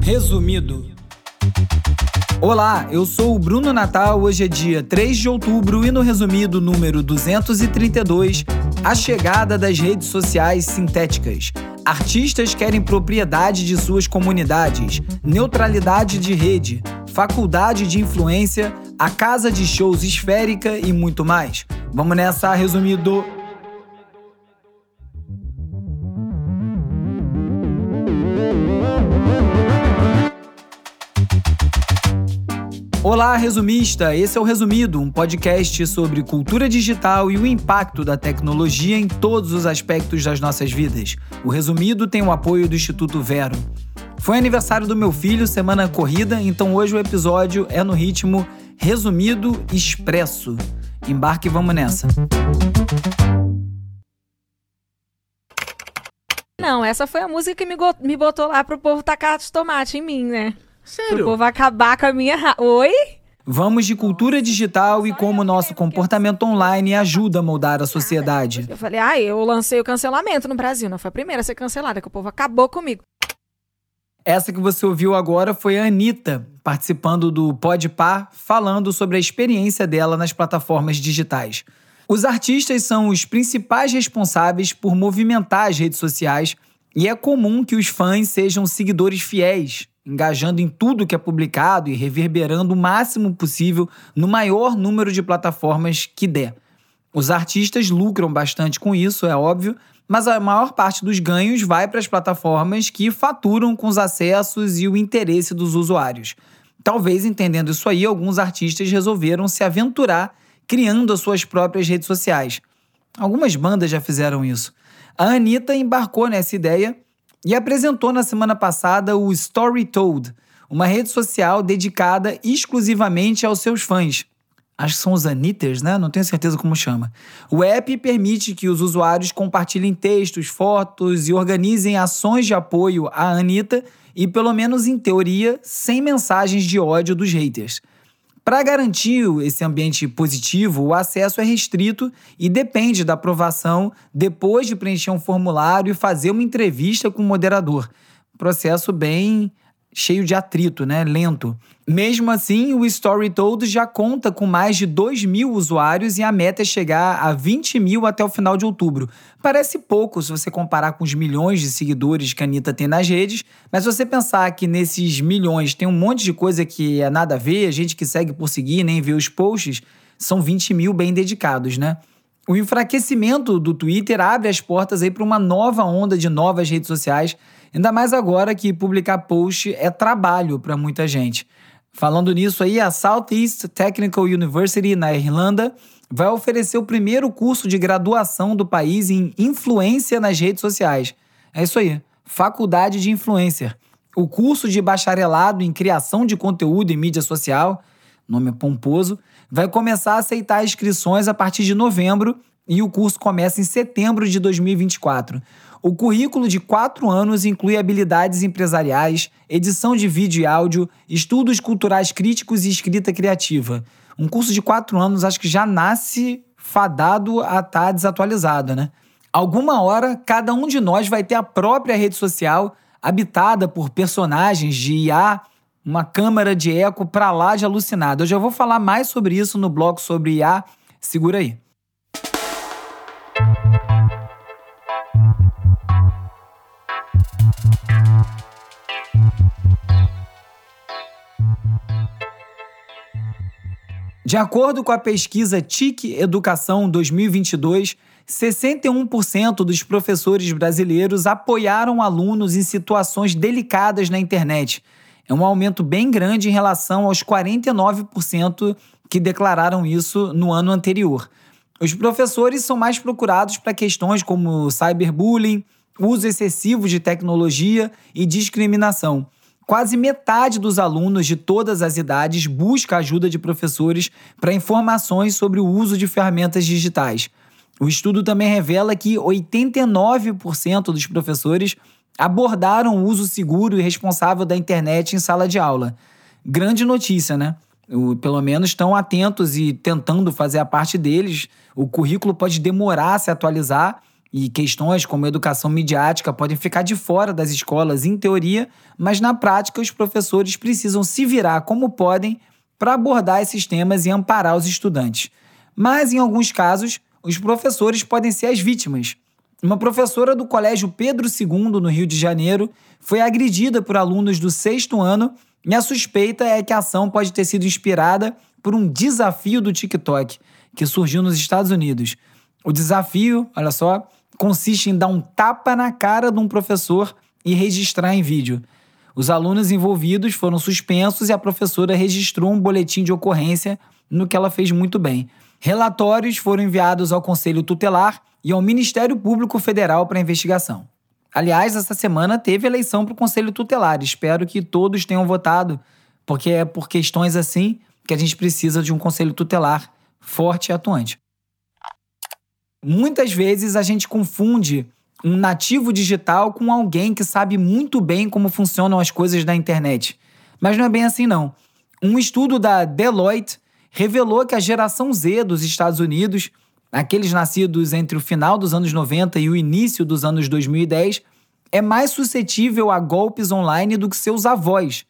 Resumido. Olá, eu sou o Bruno Natal. Hoje é dia 3 de outubro e no resumido número 232, a chegada das redes sociais sintéticas. Artistas querem propriedade de suas comunidades, neutralidade de rede, faculdade de influência, a casa de shows esférica e muito mais. Vamos nessa, resumido. Olá, resumista! Esse é o Resumido, um podcast sobre cultura digital e o impacto da tecnologia em todos os aspectos das nossas vidas. O Resumido tem o apoio do Instituto Vero. Foi aniversário do meu filho, semana corrida, então hoje o episódio é no ritmo Resumido Expresso. Embarque e vamos nessa. Não, essa foi a música que me, me botou lá pro povo tacar tomate em mim, né? Sério? O povo acabar com a minha. Ra... Oi? Vamos de cultura digital e como nosso comportamento online ajuda a moldar a sociedade. Eu falei, ah, eu lancei o cancelamento no Brasil, não foi a primeira a ser cancelada, que o povo acabou comigo. Essa que você ouviu agora foi a Anitta, participando do Podpar, falando sobre a experiência dela nas plataformas digitais. Os artistas são os principais responsáveis por movimentar as redes sociais e é comum que os fãs sejam seguidores fiéis, engajando em tudo que é publicado e reverberando o máximo possível no maior número de plataformas que der. Os artistas lucram bastante com isso, é óbvio, mas a maior parte dos ganhos vai para as plataformas que faturam com os acessos e o interesse dos usuários. Talvez entendendo isso aí, alguns artistas resolveram se aventurar criando as suas próprias redes sociais. Algumas bandas já fizeram isso. A Anitta embarcou nessa ideia e apresentou na semana passada o Story Told, uma rede social dedicada exclusivamente aos seus fãs. Acho que são os Anitters, né? Não tenho certeza como chama. O app permite que os usuários compartilhem textos, fotos e organizem ações de apoio à Anitta e, pelo menos em teoria, sem mensagens de ódio dos haters. Para garantir esse ambiente positivo, o acesso é restrito e depende da aprovação depois de preencher um formulário e fazer uma entrevista com o moderador. Processo bem cheio de atrito, né? Lento. Mesmo assim, o Story Told já conta com mais de 2 mil usuários e a meta é chegar a 20 mil até o final de outubro. Parece pouco se você comparar com os milhões de seguidores que a Anitta tem nas redes, mas se você pensar que nesses milhões tem um monte de coisa que é nada a ver, gente que segue por seguir, nem vê os posts, são 20 mil bem dedicados, né? O enfraquecimento do Twitter abre as portas aí para uma nova onda de novas redes sociais Ainda mais agora que publicar post é trabalho para muita gente. Falando nisso aí, a Southeast Technical University na Irlanda vai oferecer o primeiro curso de graduação do país em influência nas redes sociais. É isso aí, Faculdade de Influencer. O curso de bacharelado em criação de conteúdo em mídia social, nome é pomposo, vai começar a aceitar inscrições a partir de novembro e o curso começa em setembro de 2024. O currículo de quatro anos inclui habilidades empresariais, edição de vídeo e áudio, estudos culturais críticos e escrita criativa. Um curso de quatro anos acho que já nasce fadado a estar tá desatualizado, né? Alguma hora, cada um de nós vai ter a própria rede social habitada por personagens de IA, uma câmara de eco para lá de alucinado. Eu já vou falar mais sobre isso no blog sobre IA. Segura aí. De acordo com a pesquisa TIC Educação 2022, 61% dos professores brasileiros apoiaram alunos em situações delicadas na internet. É um aumento bem grande em relação aos 49% que declararam isso no ano anterior. Os professores são mais procurados para questões como cyberbullying, uso excessivo de tecnologia e discriminação. Quase metade dos alunos de todas as idades busca ajuda de professores para informações sobre o uso de ferramentas digitais. O estudo também revela que 89% dos professores abordaram o uso seguro e responsável da internet em sala de aula. Grande notícia, né? pelo menos estão atentos e tentando fazer a parte deles. O currículo pode demorar a se atualizar, e questões como educação midiática podem ficar de fora das escolas em teoria, mas na prática os professores precisam se virar como podem para abordar esses temas e amparar os estudantes. Mas em alguns casos, os professores podem ser as vítimas. Uma professora do Colégio Pedro II, no Rio de Janeiro, foi agredida por alunos do sexto ano e a suspeita é que a ação pode ter sido inspirada por um desafio do TikTok, que surgiu nos Estados Unidos. O desafio, olha só, consiste em dar um tapa na cara de um professor e registrar em vídeo. Os alunos envolvidos foram suspensos e a professora registrou um boletim de ocorrência, no que ela fez muito bem. Relatórios foram enviados ao Conselho Tutelar e ao Ministério Público Federal para investigação. Aliás, essa semana teve eleição para o Conselho Tutelar. Espero que todos tenham votado, porque é por questões assim que a gente precisa de um Conselho Tutelar forte e atuante. Muitas vezes a gente confunde um nativo digital com alguém que sabe muito bem como funcionam as coisas da internet. Mas não é bem assim, não. Um estudo da Deloitte revelou que a geração Z dos Estados Unidos, aqueles nascidos entre o final dos anos 90 e o início dos anos 2010, é mais suscetível a golpes online do que seus avós.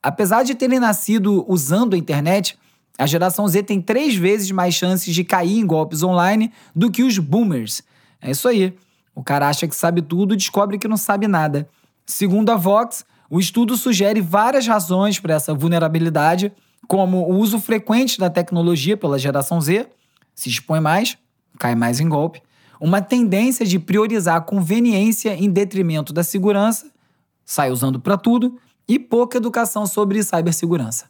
Apesar de terem nascido usando a internet, a geração Z tem três vezes mais chances de cair em golpes online do que os boomers. É isso aí. O cara acha que sabe tudo e descobre que não sabe nada. Segundo a Vox, o estudo sugere várias razões para essa vulnerabilidade, como o uso frequente da tecnologia pela geração Z, se expõe mais, cai mais em golpe, uma tendência de priorizar a conveniência em detrimento da segurança, sai usando para tudo, e pouca educação sobre cibersegurança.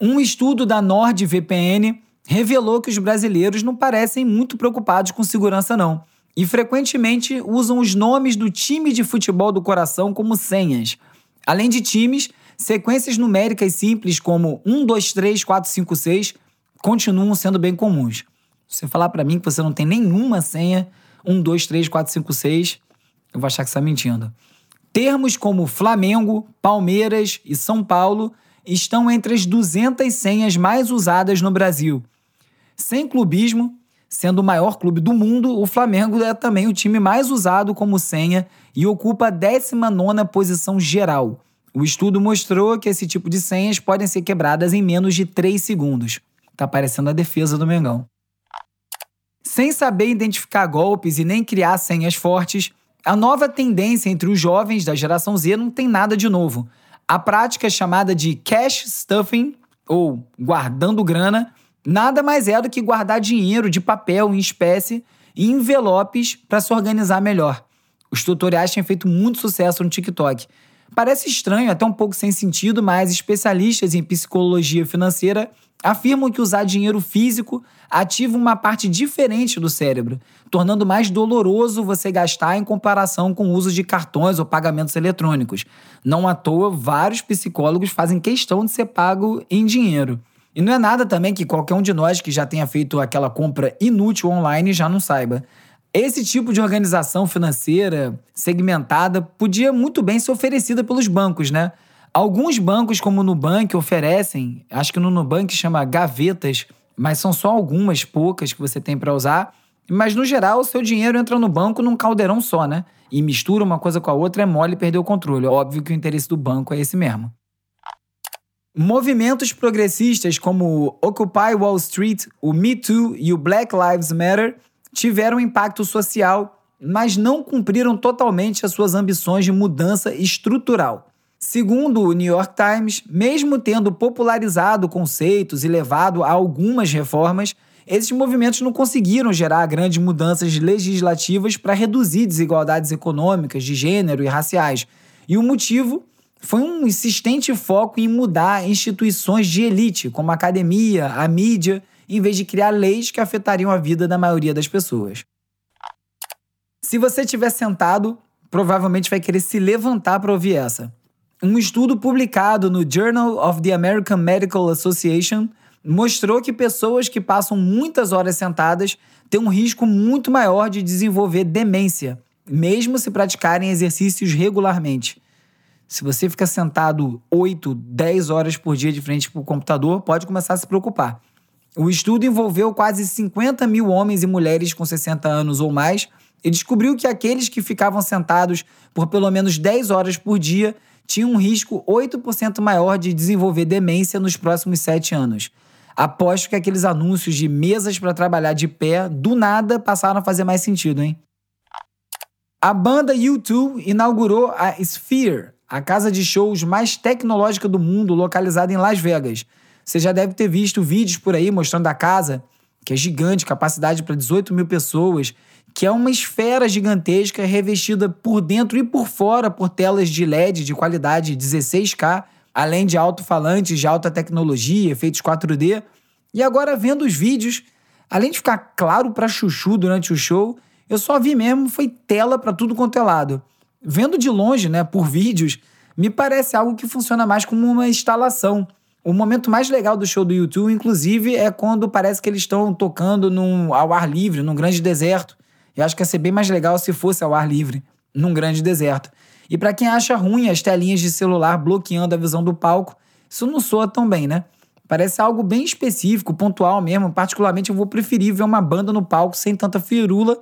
Um estudo da NordVPN revelou que os brasileiros não parecem muito preocupados com segurança, não. E frequentemente usam os nomes do time de futebol do coração como senhas. Além de times, sequências numéricas simples como 1, 2, 3, 4, 5, 6 continuam sendo bem comuns. Se você falar para mim que você não tem nenhuma senha, 1, 2, 3, 4, 5, 6, eu vou achar que você está mentindo. Termos como Flamengo, Palmeiras e São Paulo estão entre as 200 senhas mais usadas no Brasil. Sem clubismo, sendo o maior clube do mundo, o Flamengo é também o time mais usado como senha e ocupa a 19ª posição geral. O estudo mostrou que esse tipo de senhas podem ser quebradas em menos de 3 segundos. Tá parecendo a defesa do Mengão. Sem saber identificar golpes e nem criar senhas fortes, a nova tendência entre os jovens da geração Z não tem nada de novo. A prática chamada de cash stuffing, ou guardando grana, nada mais é do que guardar dinheiro de papel em espécie em envelopes para se organizar melhor. Os tutoriais têm feito muito sucesso no TikTok. Parece estranho, até um pouco sem sentido, mas especialistas em psicologia financeira afirmam que usar dinheiro físico ativa uma parte diferente do cérebro, tornando mais doloroso você gastar em comparação com o uso de cartões ou pagamentos eletrônicos. Não à toa, vários psicólogos fazem questão de ser pago em dinheiro. E não é nada também que qualquer um de nós que já tenha feito aquela compra inútil online já não saiba. Esse tipo de organização financeira segmentada podia muito bem ser oferecida pelos bancos, né? Alguns bancos, como o Nubank, oferecem, acho que no Nubank chama gavetas, mas são só algumas poucas que você tem para usar. Mas no geral, o seu dinheiro entra no banco num caldeirão só, né? E mistura uma coisa com a outra, é mole perder o controle. Óbvio que o interesse do banco é esse mesmo. Movimentos progressistas como o Occupy Wall Street, o Me Too e o Black Lives Matter tiveram impacto social, mas não cumpriram totalmente as suas ambições de mudança estrutural. Segundo o New York Times, mesmo tendo popularizado conceitos e levado a algumas reformas, esses movimentos não conseguiram gerar grandes mudanças legislativas para reduzir desigualdades econômicas, de gênero e raciais. E o motivo foi um insistente foco em mudar instituições de elite, como a academia, a mídia, em vez de criar leis que afetariam a vida da maioria das pessoas. Se você estiver sentado, provavelmente vai querer se levantar para ouvir essa. Um estudo publicado no Journal of the American Medical Association mostrou que pessoas que passam muitas horas sentadas têm um risco muito maior de desenvolver demência, mesmo se praticarem exercícios regularmente. Se você fica sentado 8, 10 horas por dia de frente para o computador, pode começar a se preocupar. O estudo envolveu quase 50 mil homens e mulheres com 60 anos ou mais e descobriu que aqueles que ficavam sentados por pelo menos 10 horas por dia tinham um risco 8% maior de desenvolver demência nos próximos 7 anos. Aposto que aqueles anúncios de mesas para trabalhar de pé, do nada, passaram a fazer mais sentido, hein? A banda U2 inaugurou a Sphere, a casa de shows mais tecnológica do mundo, localizada em Las Vegas. Você já deve ter visto vídeos por aí mostrando a casa, que é gigante, capacidade para 18 mil pessoas, que é uma esfera gigantesca revestida por dentro e por fora por telas de LED de qualidade 16K, além de alto-falantes de alta tecnologia, efeitos 4D. E agora, vendo os vídeos, além de ficar claro para chuchu durante o show, eu só vi mesmo foi tela para tudo quanto é lado. Vendo de longe, né, por vídeos, me parece algo que funciona mais como uma instalação. O momento mais legal do show do YouTube, inclusive, é quando parece que eles estão tocando num, ao ar livre, num grande deserto. Eu acho que ia ser bem mais legal se fosse ao ar livre, num grande deserto. E para quem acha ruim as telinhas de celular bloqueando a visão do palco, isso não soa tão bem, né? Parece algo bem específico, pontual mesmo. Particularmente, eu vou preferir ver uma banda no palco sem tanta firula,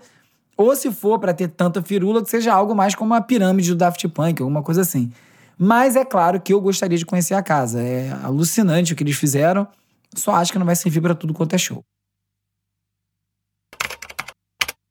ou se for para ter tanta firula, que seja algo mais como a pirâmide do Daft Punk, alguma coisa assim. Mas é claro que eu gostaria de conhecer a casa. É alucinante o que eles fizeram. Só acho que não vai servir para tudo quanto é show.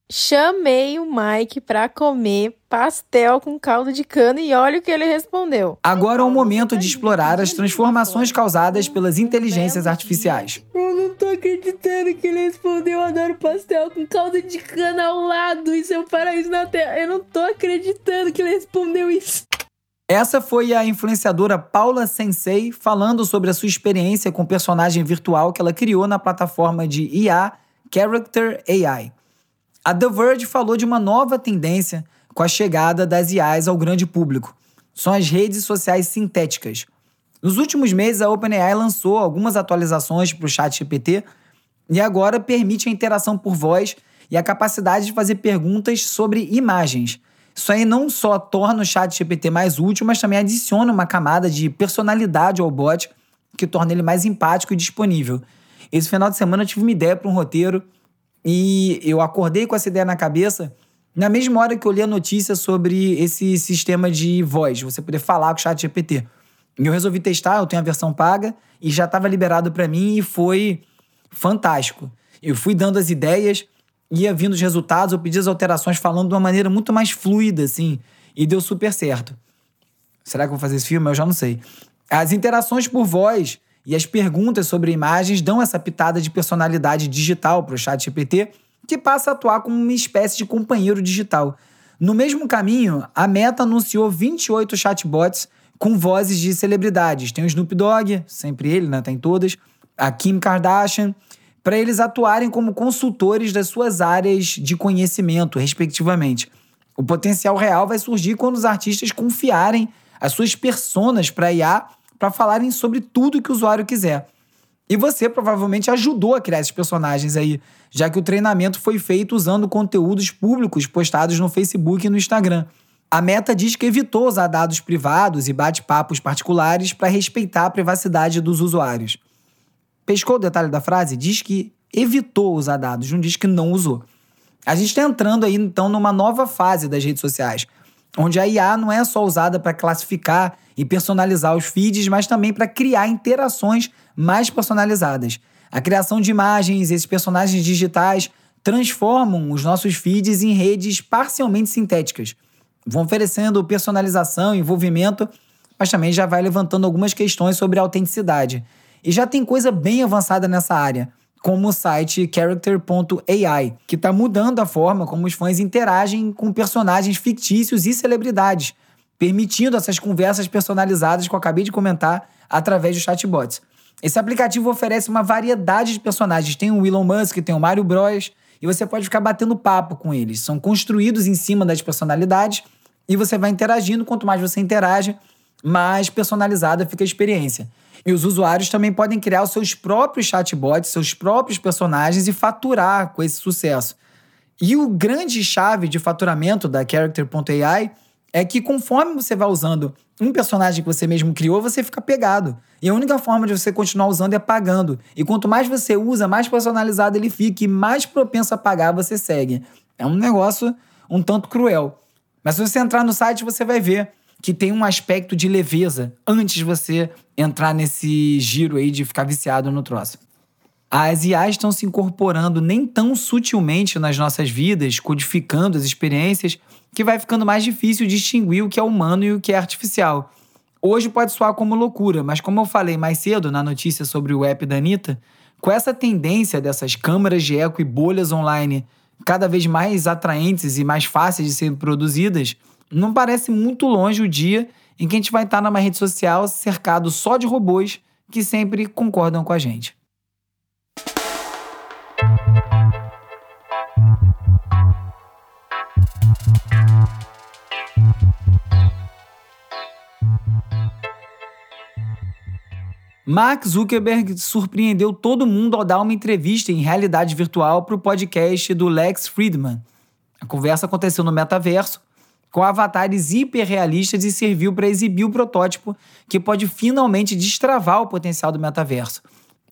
Chamei o Mike para comer pastel com caldo de cana e olha o que ele respondeu. Agora é o momento de explorar as transformações causadas pelas inteligências artificiais. Eu não tô acreditando que ele respondeu adoro pastel com caldo de cana ao lado. Isso é um paraíso na Terra. Eu não tô acreditando que ele respondeu isso. Essa foi a influenciadora Paula Sensei falando sobre a sua experiência com o personagem virtual que ela criou na plataforma de IA Character AI. A The Verge falou de uma nova tendência com a chegada das IAs ao grande público. São as redes sociais sintéticas. Nos últimos meses, a OpenAI lançou algumas atualizações para o ChatGPT e agora permite a interação por voz e a capacidade de fazer perguntas sobre imagens. Isso aí não só torna o ChatGPT mais útil, mas também adiciona uma camada de personalidade ao bot que torna ele mais empático e disponível. Esse final de semana eu tive uma ideia para um roteiro e eu acordei com essa ideia na cabeça na mesma hora que eu li a notícia sobre esse sistema de voz, você poder falar com o chat GPT. Eu resolvi testar, eu tenho a versão paga e já estava liberado para mim e foi fantástico. Eu fui dando as ideias, ia vindo os resultados, eu pedi as alterações falando de uma maneira muito mais fluida, assim, e deu super certo. Será que eu vou fazer esse filme? Eu já não sei. As interações por voz e as perguntas sobre imagens dão essa pitada de personalidade digital para o chat GPT, que passa a atuar como uma espécie de companheiro digital. No mesmo caminho, a Meta anunciou 28 chatbots com vozes de celebridades. Tem o Snoop Dogg, sempre ele, né? Tem todas. A Kim Kardashian, para eles atuarem como consultores das suas áreas de conhecimento, respectivamente. O potencial real vai surgir quando os artistas confiarem as suas personas para IA para falarem sobre tudo que o usuário quiser. E você provavelmente ajudou a criar esses personagens aí, já que o treinamento foi feito usando conteúdos públicos postados no Facebook e no Instagram. A Meta diz que evitou usar dados privados e bate-papos particulares para respeitar a privacidade dos usuários. Pescou o detalhe da frase? Diz que evitou usar dados, não diz que não usou. A gente está entrando aí então numa nova fase das redes sociais, onde a IA não é só usada para classificar e personalizar os feeds, mas também para criar interações mais personalizadas. A criação de imagens, esses personagens digitais transformam os nossos feeds em redes parcialmente sintéticas. Vão oferecendo personalização, envolvimento, mas também já vai levantando algumas questões sobre autenticidade. E já tem coisa bem avançada nessa área, como o site character.ai, que está mudando a forma como os fãs interagem com personagens fictícios e celebridades permitindo essas conversas personalizadas que eu acabei de comentar através dos chatbots. Esse aplicativo oferece uma variedade de personagens. Tem o Elon Musk, tem o Mario Bros. E você pode ficar batendo papo com eles. São construídos em cima das personalidades e você vai interagindo. Quanto mais você interage, mais personalizada fica a experiência. E os usuários também podem criar os seus próprios chatbots, seus próprios personagens e faturar com esse sucesso. E o grande chave de faturamento da Character.ai é que conforme você vai usando um personagem que você mesmo criou, você fica pegado. E a única forma de você continuar usando é pagando. E quanto mais você usa, mais personalizado ele fica e mais propenso a pagar você segue. É um negócio um tanto cruel. Mas se você entrar no site, você vai ver que tem um aspecto de leveza antes de você entrar nesse giro aí de ficar viciado no troço. As IAs estão se incorporando nem tão sutilmente nas nossas vidas, codificando as experiências, que vai ficando mais difícil distinguir o que é humano e o que é artificial. Hoje pode soar como loucura, mas como eu falei mais cedo na notícia sobre o app da Anitta, com essa tendência dessas câmeras de eco e bolhas online cada vez mais atraentes e mais fáceis de serem produzidas, não parece muito longe o dia em que a gente vai estar numa rede social cercado só de robôs que sempre concordam com a gente. Mark Zuckerberg surpreendeu todo mundo ao dar uma entrevista em realidade virtual para o podcast do Lex Friedman. A conversa aconteceu no metaverso, com avatares hiperrealistas e serviu para exibir o protótipo que pode finalmente destravar o potencial do metaverso.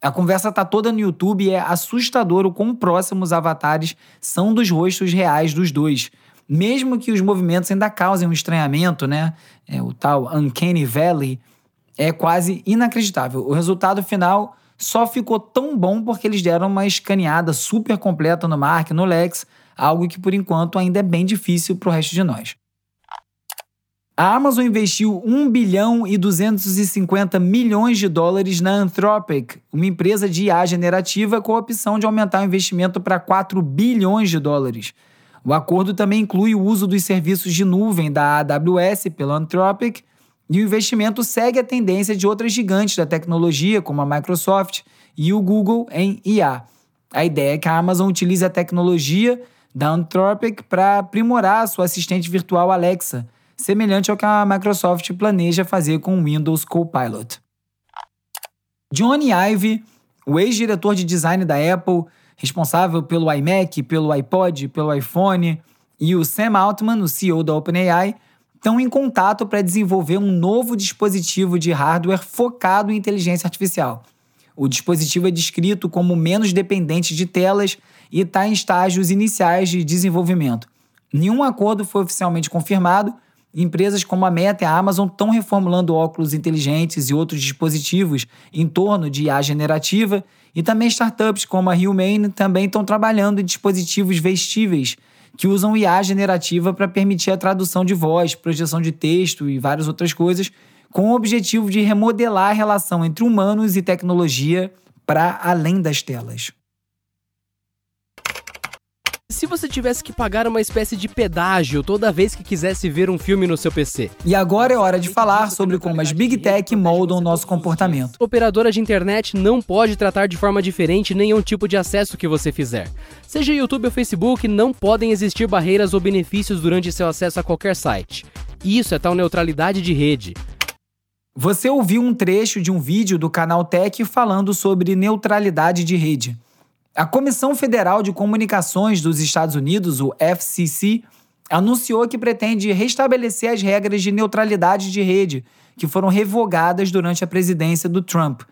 A conversa está toda no YouTube e é assustador o quão próximos os avatares são dos rostos reais dos dois. Mesmo que os movimentos ainda causem um estranhamento, né? É, o tal Uncanny Valley é quase inacreditável. O resultado final só ficou tão bom porque eles deram uma escaneada super completa no Mark, no Lex, algo que por enquanto ainda é bem difícil para o resto de nós. A Amazon investiu 1 bilhão e 250 milhões de dólares na Anthropic, uma empresa de IA generativa com a opção de aumentar o investimento para 4 bilhões de dólares. O acordo também inclui o uso dos serviços de nuvem da AWS pela Anthropic e o investimento segue a tendência de outras gigantes da tecnologia, como a Microsoft e o Google, em IA. A ideia é que a Amazon utilize a tecnologia da Anthropic para aprimorar sua assistente virtual Alexa, semelhante ao que a Microsoft planeja fazer com o Windows Copilot. Johnny Ive, o ex-diretor de design da Apple, responsável pelo iMac, pelo iPod, pelo iPhone, e o Sam Altman, o CEO da OpenAI, estão em contato para desenvolver um novo dispositivo de hardware focado em inteligência artificial. O dispositivo é descrito como menos dependente de telas e está em estágios iniciais de desenvolvimento. Nenhum acordo foi oficialmente confirmado. Empresas como a Meta e a Amazon estão reformulando óculos inteligentes e outros dispositivos em torno de IA generativa, e também startups como a Humane também estão trabalhando em dispositivos vestíveis que usam IA generativa para permitir a tradução de voz, projeção de texto e várias outras coisas, com o objetivo de remodelar a relação entre humanos e tecnologia para além das telas se você tivesse que pagar uma espécie de pedágio toda vez que quisesse ver um filme no seu PC. E agora é hora de falar sobre como as Big Tech moldam o nosso comportamento. Operadora de internet não pode tratar de forma diferente nenhum tipo de acesso que você fizer. Seja YouTube ou Facebook, não podem existir barreiras ou benefícios durante seu acesso a qualquer site. Isso é tal neutralidade de rede. Você ouviu um trecho de um vídeo do canal Tech falando sobre neutralidade de rede. A Comissão Federal de Comunicações dos Estados Unidos, o FCC, anunciou que pretende restabelecer as regras de neutralidade de rede que foram revogadas durante a presidência do Trump.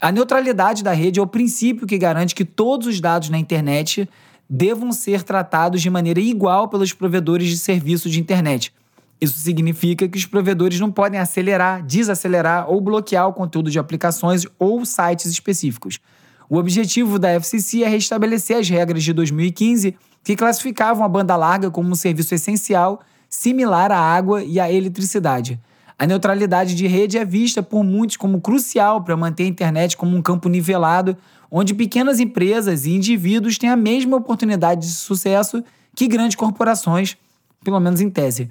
A neutralidade da rede é o princípio que garante que todos os dados na internet devam ser tratados de maneira igual pelos provedores de serviços de internet. Isso significa que os provedores não podem acelerar, desacelerar ou bloquear o conteúdo de aplicações ou sites específicos. O objetivo da FCC é restabelecer as regras de 2015 que classificavam a banda larga como um serviço essencial, similar à água e à eletricidade. A neutralidade de rede é vista por muitos como crucial para manter a internet como um campo nivelado, onde pequenas empresas e indivíduos têm a mesma oportunidade de sucesso que grandes corporações, pelo menos em tese.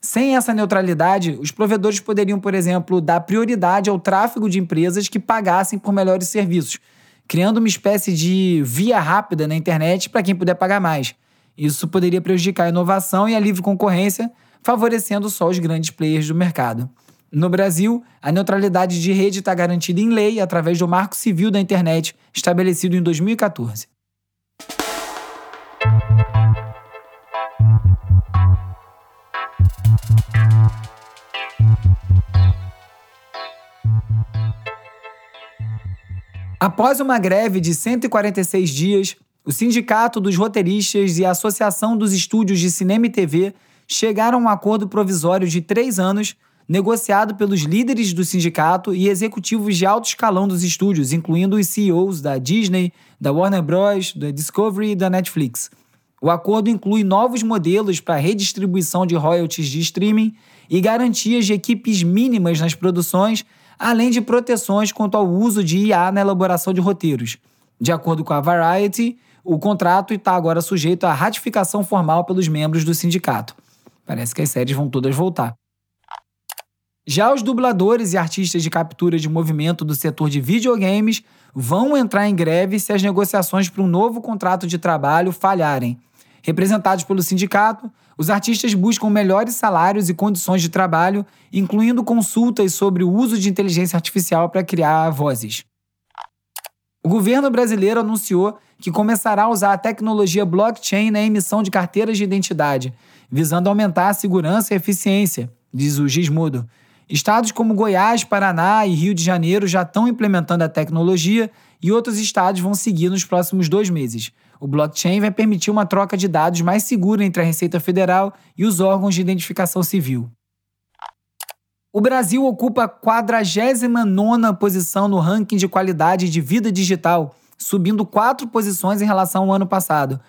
Sem essa neutralidade, os provedores poderiam, por exemplo, dar prioridade ao tráfego de empresas que pagassem por melhores serviços, criando uma espécie de via rápida na internet para quem puder pagar mais. Isso poderia prejudicar a inovação e a livre concorrência, favorecendo só os grandes players do mercado. No Brasil, a neutralidade de rede está garantida em lei através do Marco Civil da Internet, estabelecido em 2014. Após uma greve de 146 dias, o Sindicato dos Roteiristas e a Associação dos Estúdios de Cinema e TV chegaram a um acordo provisório de três anos, negociado pelos líderes do sindicato e executivos de alto escalão dos estúdios, incluindo os CEOs da Disney, da Warner Bros., da Discovery e da Netflix. O acordo inclui novos modelos para redistribuição de royalties de streaming e garantias de equipes mínimas nas produções, além de proteções quanto ao uso de IA na elaboração de roteiros. De acordo com a Variety, o contrato está agora sujeito à ratificação formal pelos membros do sindicato. Parece que as séries vão todas voltar. Já os dubladores e artistas de captura de movimento do setor de videogames vão entrar em greve se as negociações para um novo contrato de trabalho falharem. Representados pelo sindicato, os artistas buscam melhores salários e condições de trabalho, incluindo consultas sobre o uso de inteligência artificial para criar vozes. O governo brasileiro anunciou que começará a usar a tecnologia blockchain na emissão de carteiras de identidade, visando aumentar a segurança e eficiência, diz o Gismudo. Estados como Goiás, Paraná e Rio de Janeiro já estão implementando a tecnologia e outros estados vão seguir nos próximos dois meses. O blockchain vai permitir uma troca de dados mais segura entre a Receita Federal e os órgãos de identificação civil. O Brasil ocupa a 49 posição no ranking de qualidade de vida digital, subindo quatro posições em relação ao ano passado.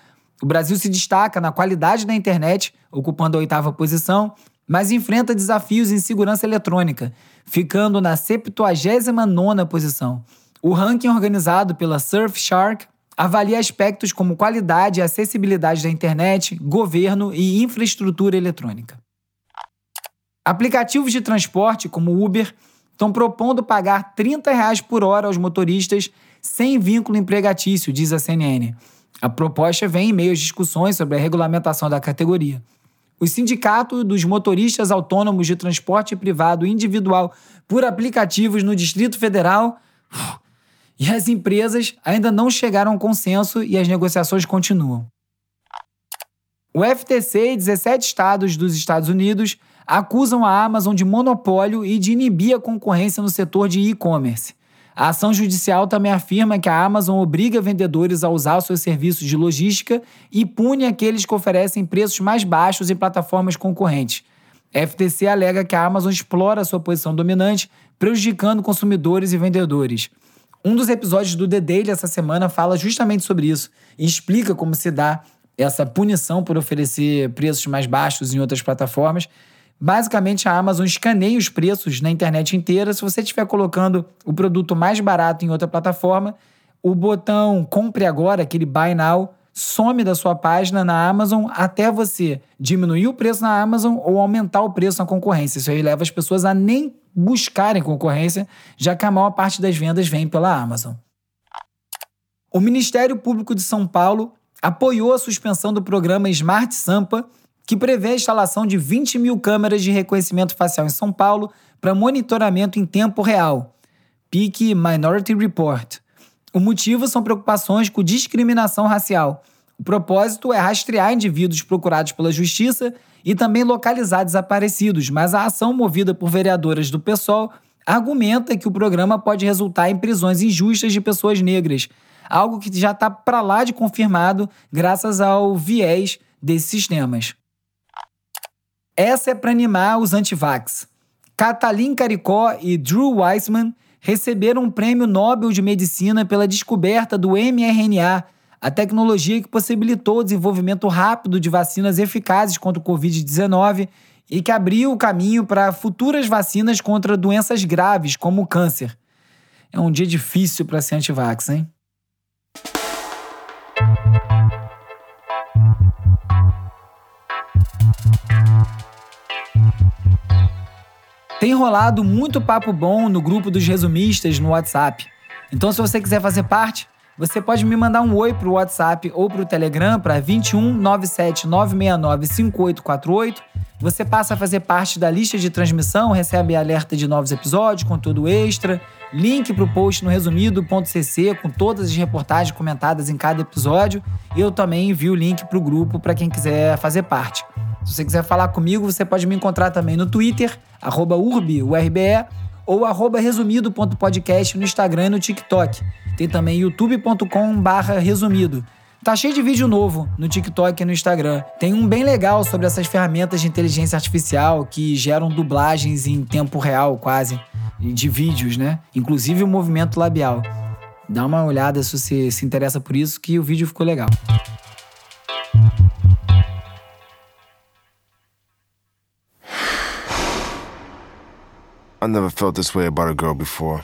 O Brasil se destaca na qualidade da internet, ocupando a oitava posição, mas enfrenta desafios em segurança eletrônica, ficando na 79 posição. O ranking organizado pela Surfshark avalia aspectos como qualidade e acessibilidade da internet, governo e infraestrutura eletrônica. Aplicativos de transporte, como Uber, estão propondo pagar 30 reais por hora aos motoristas sem vínculo empregatício, diz a CNN. A proposta vem em meio às discussões sobre a regulamentação da categoria. O Sindicato dos Motoristas Autônomos de Transporte Privado Individual por aplicativos no Distrito Federal e as empresas ainda não chegaram a um consenso e as negociações continuam. O FTC e 17 estados dos Estados Unidos acusam a Amazon de monopólio e de inibir a concorrência no setor de e-commerce. A ação judicial também afirma que a Amazon obriga vendedores a usar seus serviços de logística e pune aqueles que oferecem preços mais baixos em plataformas concorrentes. FTC alega que a Amazon explora sua posição dominante, prejudicando consumidores e vendedores. Um dos episódios do The Daily essa semana fala justamente sobre isso e explica como se dá essa punição por oferecer preços mais baixos em outras plataformas Basicamente, a Amazon escaneia os preços na internet inteira. Se você estiver colocando o produto mais barato em outra plataforma, o botão Compre Agora, aquele Buy Now, some da sua página na Amazon até você diminuir o preço na Amazon ou aumentar o preço na concorrência. Isso aí leva as pessoas a nem buscarem concorrência, já que a maior parte das vendas vem pela Amazon. O Ministério Público de São Paulo apoiou a suspensão do programa Smart Sampa que prevê a instalação de 20 mil câmeras de reconhecimento facial em São Paulo para monitoramento em tempo real. PIC Minority Report. O motivo são preocupações com discriminação racial. O propósito é rastrear indivíduos procurados pela justiça e também localizar desaparecidos, mas a ação movida por vereadoras do PSOL argumenta que o programa pode resultar em prisões injustas de pessoas negras, algo que já está para lá de confirmado graças ao viés desses sistemas. Essa é para animar os antivax. Katalin Caricó e Drew Weissman receberam um prêmio Nobel de Medicina pela descoberta do mRNA, a tecnologia que possibilitou o desenvolvimento rápido de vacinas eficazes contra o Covid-19 e que abriu o caminho para futuras vacinas contra doenças graves, como o câncer. É um dia difícil para ser antivax, hein? Tem rolado muito papo bom no grupo dos resumistas no WhatsApp. Então, se você quiser fazer parte, você pode me mandar um oi pro WhatsApp ou pro Telegram para 21 97 969 5848. Você passa a fazer parte da lista de transmissão, recebe alerta de novos episódios, conteúdo extra, link pro post no resumido.cc com todas as reportagens comentadas em cada episódio. Eu também envio o link pro grupo para quem quiser fazer parte. Se você quiser falar comigo, você pode me encontrar também no Twitter, urbiurbe, ou arroba resumido.podcast no Instagram e no TikTok. Tem também youtube.com barra resumido. Tá cheio de vídeo novo no TikTok e no Instagram. Tem um bem legal sobre essas ferramentas de inteligência artificial que geram dublagens em tempo real, quase, de vídeos, né? Inclusive o movimento labial. Dá uma olhada se você se interessa por isso, que o vídeo ficou legal. I never felt this way about a girl before.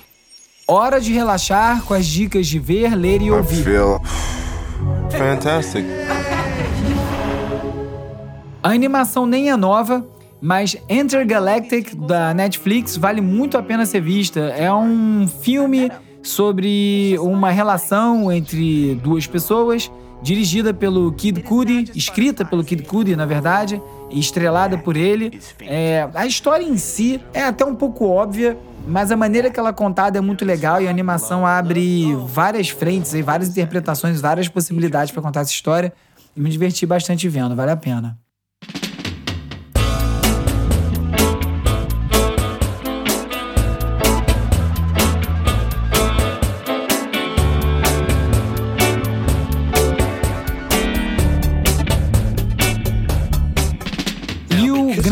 Hora de relaxar com as dicas de ver, ler e I ouvir. feel fantastic. A animação nem é nova, mas Intergalactic da Netflix vale muito a pena ser vista. É um filme sobre uma relação entre duas pessoas, dirigida pelo Kid Cudi, escrita pelo Kid Cudi, na verdade, e estrelada por ele. É, a história em si é até um pouco óbvia, mas a maneira que ela é contada é muito legal e a animação abre várias frentes e várias interpretações, várias possibilidades para contar essa história. E me diverti bastante vendo, vale a pena.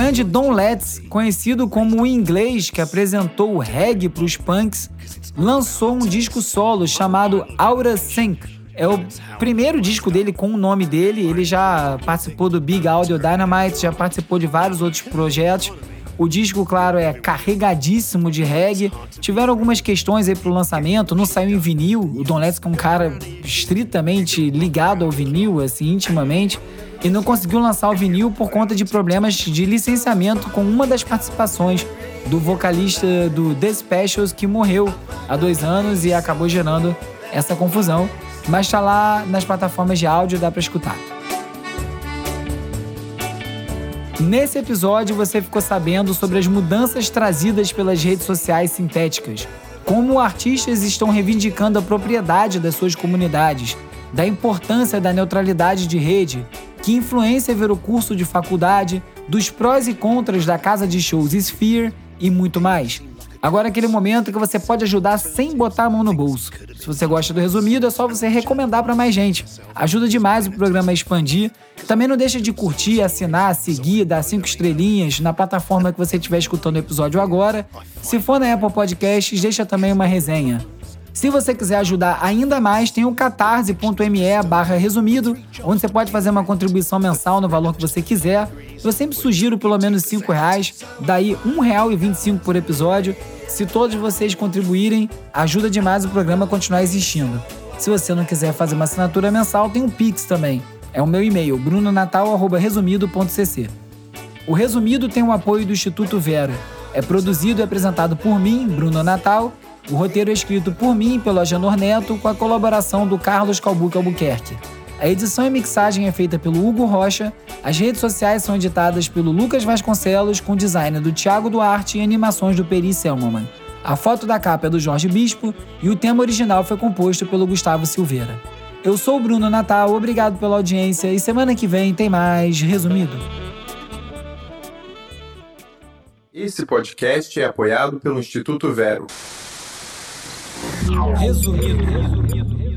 Grande Don Letts, conhecido como o inglês que apresentou o reggae para os punks, lançou um disco solo chamado Aura Sync. É o primeiro disco dele com o nome dele. Ele já participou do Big Audio Dynamite, já participou de vários outros projetos. O disco, claro, é carregadíssimo de reggae. Tiveram algumas questões aí pro lançamento, não saiu em vinil. O Don Letts, é um cara estritamente ligado ao vinil, assim, intimamente, e não conseguiu lançar o vinil por conta de problemas de licenciamento com uma das participações do vocalista do The Specials, que morreu há dois anos e acabou gerando essa confusão. Mas tá lá nas plataformas de áudio, dá pra escutar. Nesse episódio, você ficou sabendo sobre as mudanças trazidas pelas redes sociais sintéticas, como artistas estão reivindicando a propriedade das suas comunidades, da importância da neutralidade de rede, que influência ver o curso de faculdade, dos prós e contras da casa de shows Sphere e muito mais. Agora é aquele momento que você pode ajudar sem botar a mão no bolso. Se você gosta do resumido, é só você recomendar para mais gente. Ajuda demais o programa a expandir. Também não deixa de curtir, assinar, seguir, dar cinco estrelinhas na plataforma que você estiver escutando o episódio agora. Se for na Apple Podcasts, deixa também uma resenha. Se você quiser ajudar ainda mais, tem o catarse.me barra resumido, onde você pode fazer uma contribuição mensal no valor que você quiser. Eu sempre sugiro pelo menos R$ reais, daí R$ 1,25 por episódio. Se todos vocês contribuírem, ajuda demais o programa a continuar existindo. Se você não quiser fazer uma assinatura mensal, tem um Pix também. É o meu e-mail, brunonatal.resumido.cc. O Resumido tem o apoio do Instituto Vera. É produzido e apresentado por mim, Bruno Natal. O roteiro é escrito por mim e pelo Agenor Neto, com a colaboração do Carlos Calbuque Albuquerque. A edição e mixagem é feita pelo Hugo Rocha. As redes sociais são editadas pelo Lucas Vasconcelos, com design do Thiago Duarte e animações do Peri Selmanman. A foto da capa é do Jorge Bispo e o tema original foi composto pelo Gustavo Silveira. Eu sou o Bruno Natal, obrigado pela audiência e semana que vem tem mais Resumido. Esse podcast é apoiado pelo Instituto Vero. Resumido.